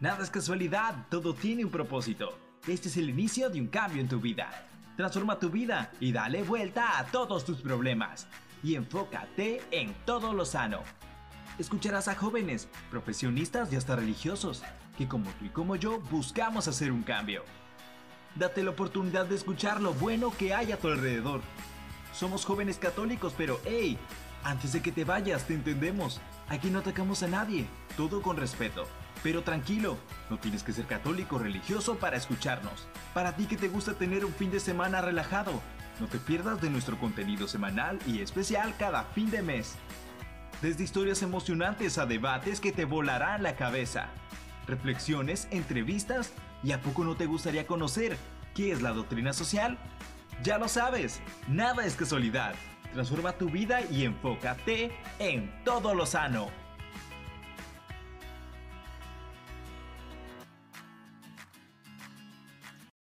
Nada es casualidad, todo tiene un propósito. Este es el inicio de un cambio en tu vida. Transforma tu vida y dale vuelta a todos tus problemas. Y enfócate en todo lo sano. Escucharás a jóvenes, profesionistas y hasta religiosos, que como tú y como yo buscamos hacer un cambio. Date la oportunidad de escuchar lo bueno que hay a tu alrededor. Somos jóvenes católicos, pero hey, antes de que te vayas, te entendemos. Aquí no atacamos a nadie, todo con respeto. Pero tranquilo, no tienes que ser católico o religioso para escucharnos. Para ti que te gusta tener un fin de semana relajado, no te pierdas de nuestro contenido semanal y especial cada fin de mes. Desde historias emocionantes a debates que te volarán la cabeza. Reflexiones, entrevistas y a poco no te gustaría conocer qué es la doctrina social? Ya lo sabes, nada es casualidad. Transforma tu vida y enfócate en todo lo sano.